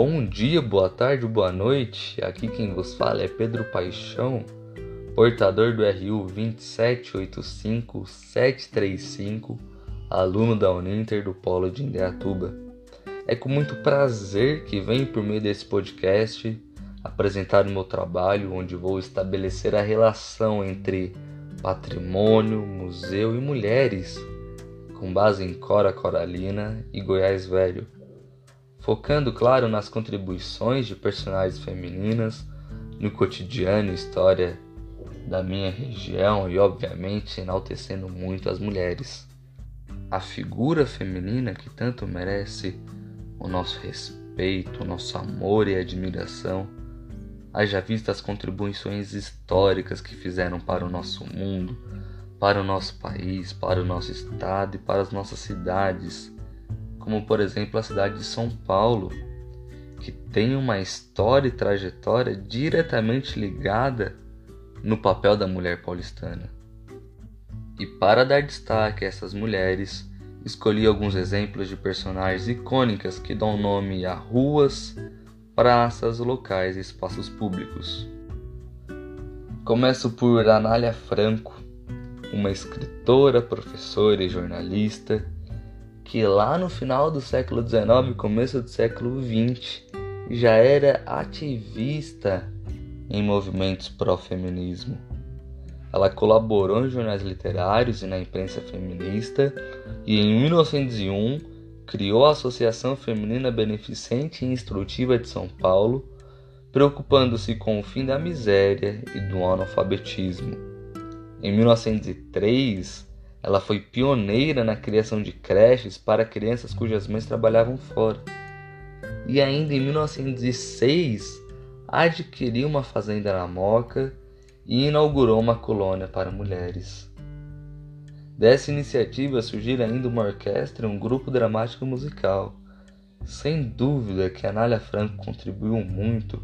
Bom dia, boa tarde, boa noite. Aqui quem vos fala é Pedro Paixão, portador do RU 2785735, aluno da Uninter do Polo de Indaiatuba. É com muito prazer que venho por meio desse podcast apresentar o meu trabalho, onde vou estabelecer a relação entre patrimônio, museu e mulheres, com base em Cora Coralina e Goiás Velho focando, claro, nas contribuições de personagens femininas no cotidiano e história da minha região e, obviamente, enaltecendo muito as mulheres. A figura feminina que tanto merece o nosso respeito, o nosso amor e admiração, haja vista as contribuições históricas que fizeram para o nosso mundo, para o nosso país, para o nosso estado e para as nossas cidades como por exemplo a cidade de São Paulo, que tem uma história e trajetória diretamente ligada no papel da mulher paulistana. E para dar destaque a essas mulheres, escolhi alguns exemplos de personagens icônicas que dão nome a ruas, praças, locais e espaços públicos. Começo por Anália Franco, uma escritora, professora e jornalista que lá no final do século XIX, começo do século XX, já era ativista em movimentos pró-feminismo. Ela colaborou em jornais literários e na imprensa feminista e em 1901 criou a Associação Feminina Beneficente e Instrutiva de São Paulo, preocupando-se com o fim da miséria e do analfabetismo. Em 1903, ela foi pioneira na criação de creches para crianças cujas mães trabalhavam fora. E ainda em 1906 adquiriu uma fazenda na Moca e inaugurou uma colônia para mulheres. Dessa iniciativa surgiu ainda uma orquestra e um grupo dramático musical. Sem dúvida que Anália Franco contribuiu muito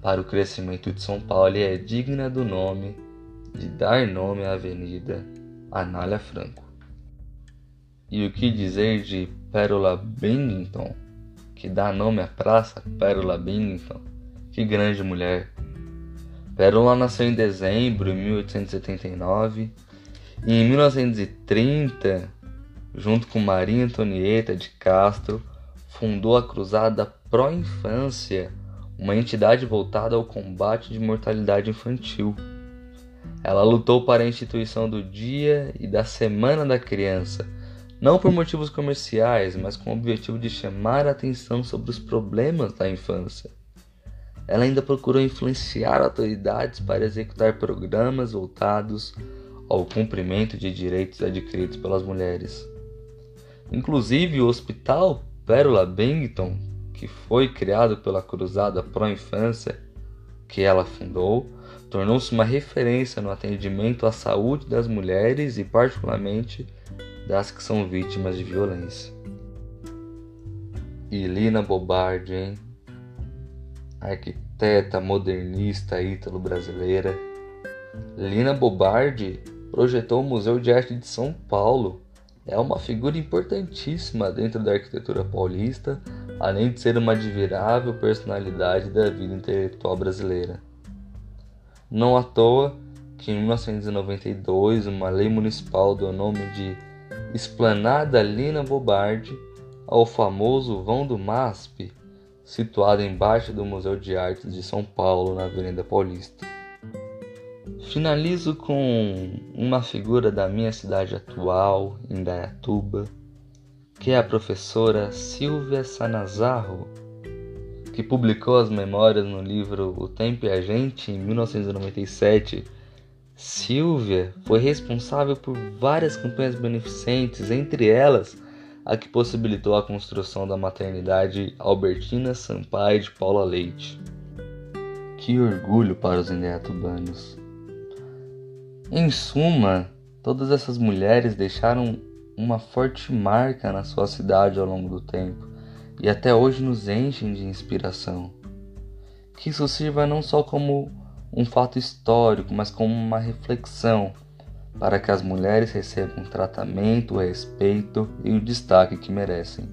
para o crescimento de São Paulo e é digna do nome de dar nome à avenida Anália Franco. E o que dizer de Pérola Bennington, que dá nome à praça Pérola Bennington? Que grande mulher! Pérola nasceu em dezembro de 1879 e em 1930, junto com Maria Antonieta de Castro, fundou a Cruzada Pró Infância, uma entidade voltada ao combate de mortalidade infantil. Ela lutou para a instituição do Dia e da Semana da Criança, não por motivos comerciais, mas com o objetivo de chamar a atenção sobre os problemas da infância. Ela ainda procurou influenciar autoridades para executar programas voltados ao cumprimento de direitos adquiridos pelas mulheres. Inclusive, o Hospital Pérola Bennington, que foi criado pela Cruzada Pró Infância, que ela fundou, tornou-se uma referência no atendimento à saúde das mulheres e, particularmente, das que são vítimas de violência. E Lina Bobardi, hein? arquiteta modernista ítalo-brasileira. Lina Bobardi projetou o Museu de Arte de São Paulo. É uma figura importantíssima dentro da arquitetura paulista, além de ser uma admirável personalidade da vida intelectual brasileira. Não à toa que em 1992 uma lei municipal deu o nome de Esplanada Lina Bobardi ao famoso vão do MASP, situado embaixo do Museu de Artes de São Paulo, na Avenida Paulista. Finalizo com uma figura da minha cidade atual, Indaiatuba, que é a professora Silvia Sanazarro que publicou as memórias no livro O Tempo e a Gente em 1997, Silvia foi responsável por várias campanhas beneficentes, entre elas a que possibilitou a construção da maternidade Albertina Sampaio de Paula Leite. Que orgulho para os indaiatubanos! Em suma, todas essas mulheres deixaram uma forte marca na sua cidade ao longo do tempo e até hoje nos enchem de inspiração. Que isso sirva não só como um fato histórico, mas como uma reflexão para que as mulheres recebam o tratamento, o respeito e o destaque que merecem.